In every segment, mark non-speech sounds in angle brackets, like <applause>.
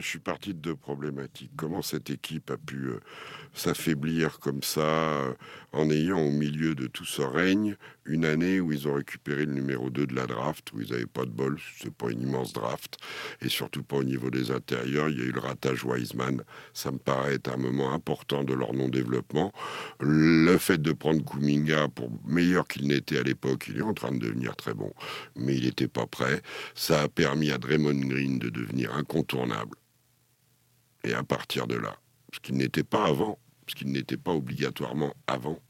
Je suis parti de deux problématiques. Comment cette équipe a pu euh, s'affaiblir comme ça euh, en ayant au milieu de tout ce règne une année où ils ont récupéré le numéro 2 de la draft, où ils n'avaient pas de bol, c'est pas une immense draft, et surtout pas au niveau des intérieurs. Il y a eu le ratage Wiseman. Ça me paraît être un moment important de leur non-développement. Le fait de prendre Kuminga, pour meilleur qu'il n'était à l'époque, il est en train de devenir très bon, mais il n'était pas prêt. Ça a permis à Draymond Green de devenir incontournable. Et à partir de là, ce qu'il n'était pas avant, ce qu'il n'était pas obligatoirement avant,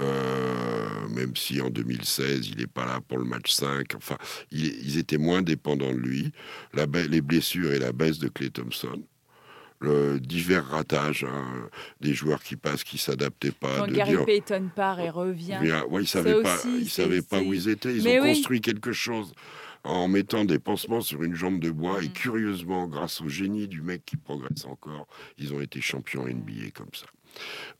euh, même si en 2016, il n'est pas là pour le match 5. Enfin, ils étaient moins dépendants de lui. La les blessures et la baisse de Clay Thompson. Le divers ratages, hein, des joueurs qui passent, qui s'adaptaient pas. Quand Gary Payton part et revient. Ouais, ils savaient pas, ils savaient pas où ils étaient. Ils ont construit quelque chose en mettant des pansements sur une jambe de bois. Et mm. curieusement, grâce au génie du mec qui progresse encore, ils ont été champions NBA comme ça.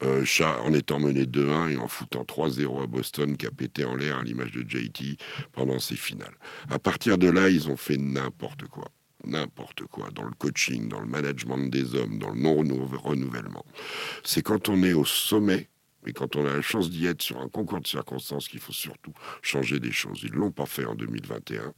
Euh, en étant mené 2-1 et en foutant 3-0 à Boston, qui a pété en l'air à l'image de JT pendant ses finales. À partir de là, ils ont fait n'importe quoi n'importe quoi, dans le coaching, dans le management des hommes, dans le non-renouvellement. C'est quand on est au sommet mais quand on a la chance d'y être sur un concours de circonstances, qu'il faut surtout changer des choses. Ils l'ont pas fait en 2021,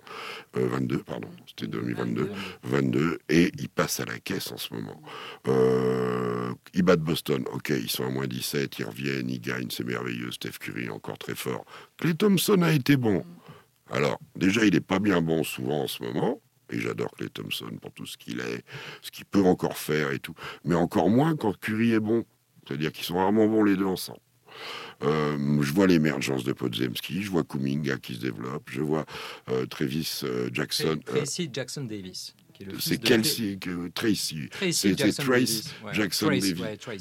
22, euh, pardon, c'était 2022, 22, et ils passent à la caisse en ce moment. Euh, ils battent Boston, ok, ils sont à moins 17, ils reviennent, ils gagnent, c'est merveilleux. Steph Curry encore très fort. Clay Thompson a été bon. Alors, déjà, il n'est pas bien bon souvent en ce moment. Et j'adore Clay Thompson pour tout ce qu'il est, ce qu'il peut encore faire et tout. Mais encore moins quand Curry est bon. C'est-à-dire qu'ils sont rarement bons les deux ensemble. Euh, je vois l'émergence de Podzemski, je vois Kuminga qui se développe, je vois euh, Travis euh, Jackson. Tracy Jackson Davis. C'est Kelsey, Tracy. C'est Trace Jackson Davis.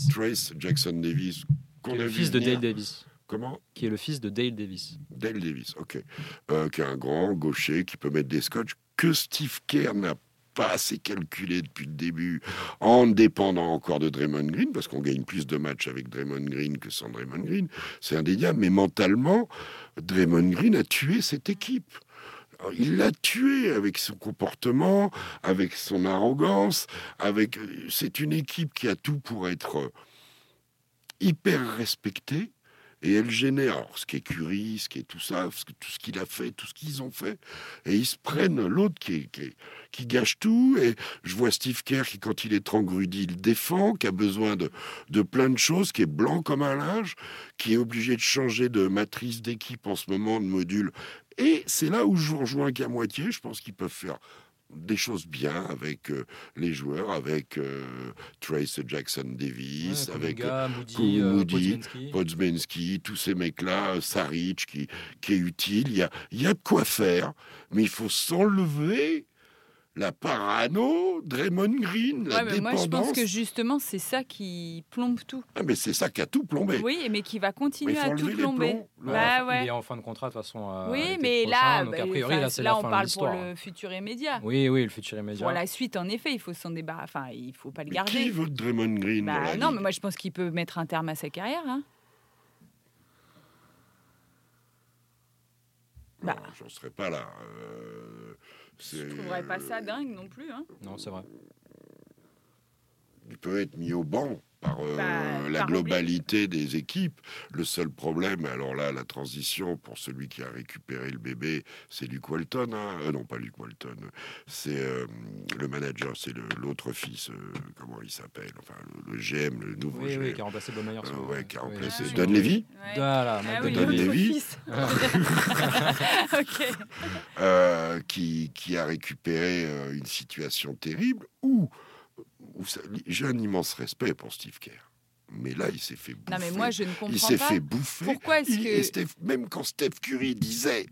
Trace Jackson Davis. Qui est le fils de Dale Davis. Comment? Qui est le fils de Dale Davis. Dale Davis, ok. qui est un grand gaucher qui peut mettre des scotch que Steve Kerr n'a pas assez calculé depuis le début, en dépendant encore de Draymond Green, parce qu'on gagne plus de matchs avec Draymond Green que sans Draymond Green, c'est indéniable, mais mentalement, Draymond Green a tué cette équipe. Il l'a tué avec son comportement, avec son arrogance, avec. C'est une équipe qui a tout pour être hyper respectée, et elle génère ce qui est Curie, ce qui est tout ça, tout ce qu'il a fait, tout ce qu'ils ont fait. Et ils se prennent l'autre qui, qui, gâche tout. Et je vois Steve Kerr qui, quand il est trangrudi, il défend, qui a besoin de, de plein de choses, qui est blanc comme un linge, qui est obligé de changer de matrice d'équipe en ce moment, de module. Et c'est là où je vous rejoins qu'à moitié. Je pense qu'ils peuvent faire des choses bien avec euh, les joueurs, avec euh, Trace Jackson Davis, avec euh, Moody, Podzmensky, tous ces mecs-là, Saric qui, qui est utile. Il y a, il y a de quoi faire, mais il faut s'enlever la parano, Draymond Green, la dépendance. Moi, je pense que justement, c'est ça qui plombe tout. Ah, mais c'est ça qui a tout plombé. Oui, mais qui va continuer à tout plomber. Bah, ouais. Il est en fin de contrat, de toute façon. Euh, oui, mais là, donc, a bah, priori, là, là on parle pour le futur immédiat. Oui, oui, le futur immédiat. Pour la suite, en effet, il faut s'en débarrasser. Enfin, il faut pas le garder. Qui veut Draymond Green bah, Non, mais moi, je pense qu'il peut mettre un terme à sa carrière. Hein. Bah. J'en serais pas là. Euh, je ne trouverais pas ça dingue non plus. Hein. Non, c'est vrai. Il peut être mis au banc par euh, bah, la globalité des équipes. Le seul problème, alors là, la transition pour celui qui a récupéré le bébé, c'est Luke Walton. Hein. Euh, non, pas Luke Walton. C'est euh, le manager, c'est l'autre fils. comment il s'appelle Enfin, le, GM, le nouveau oui, GM. Oui, qui a remplacé Bowmeyer. ouais, qui a remplacé Don Levy. Voilà, ah, oui, Don Levy. <laughs> <laughs> qui, qui a récupéré une situation terrible où j'ai un immense respect pour Steve Kerr. Mais là, il s'est fait bouffer. Non, mais moi, je ne comprends il s'est fait bouffer. Pourquoi est-ce que... même quand Steph Curry disait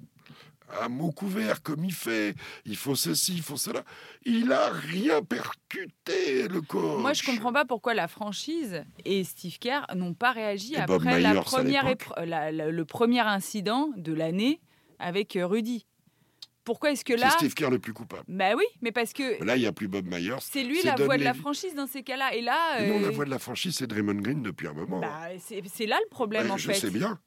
à mot couvert comme il fait, il faut ceci, il faut cela, il a rien percuté, le corps. Moi, je comprends pas pourquoi la franchise et Steve Kerr n'ont pas réagi après la première le premier incident de l'année avec Rudy. Pourquoi est-ce que là. C'est Steve Kerr le plus coupable. Bah oui, mais parce que. Là, il n'y a plus Bob Myers. C'est lui la voix de la franchise dans ces cas-là. Et là. Non, la euh, voix de la franchise, c'est Draymond Green depuis un moment. Bah, c'est là le problème, en fait. Je sais bien.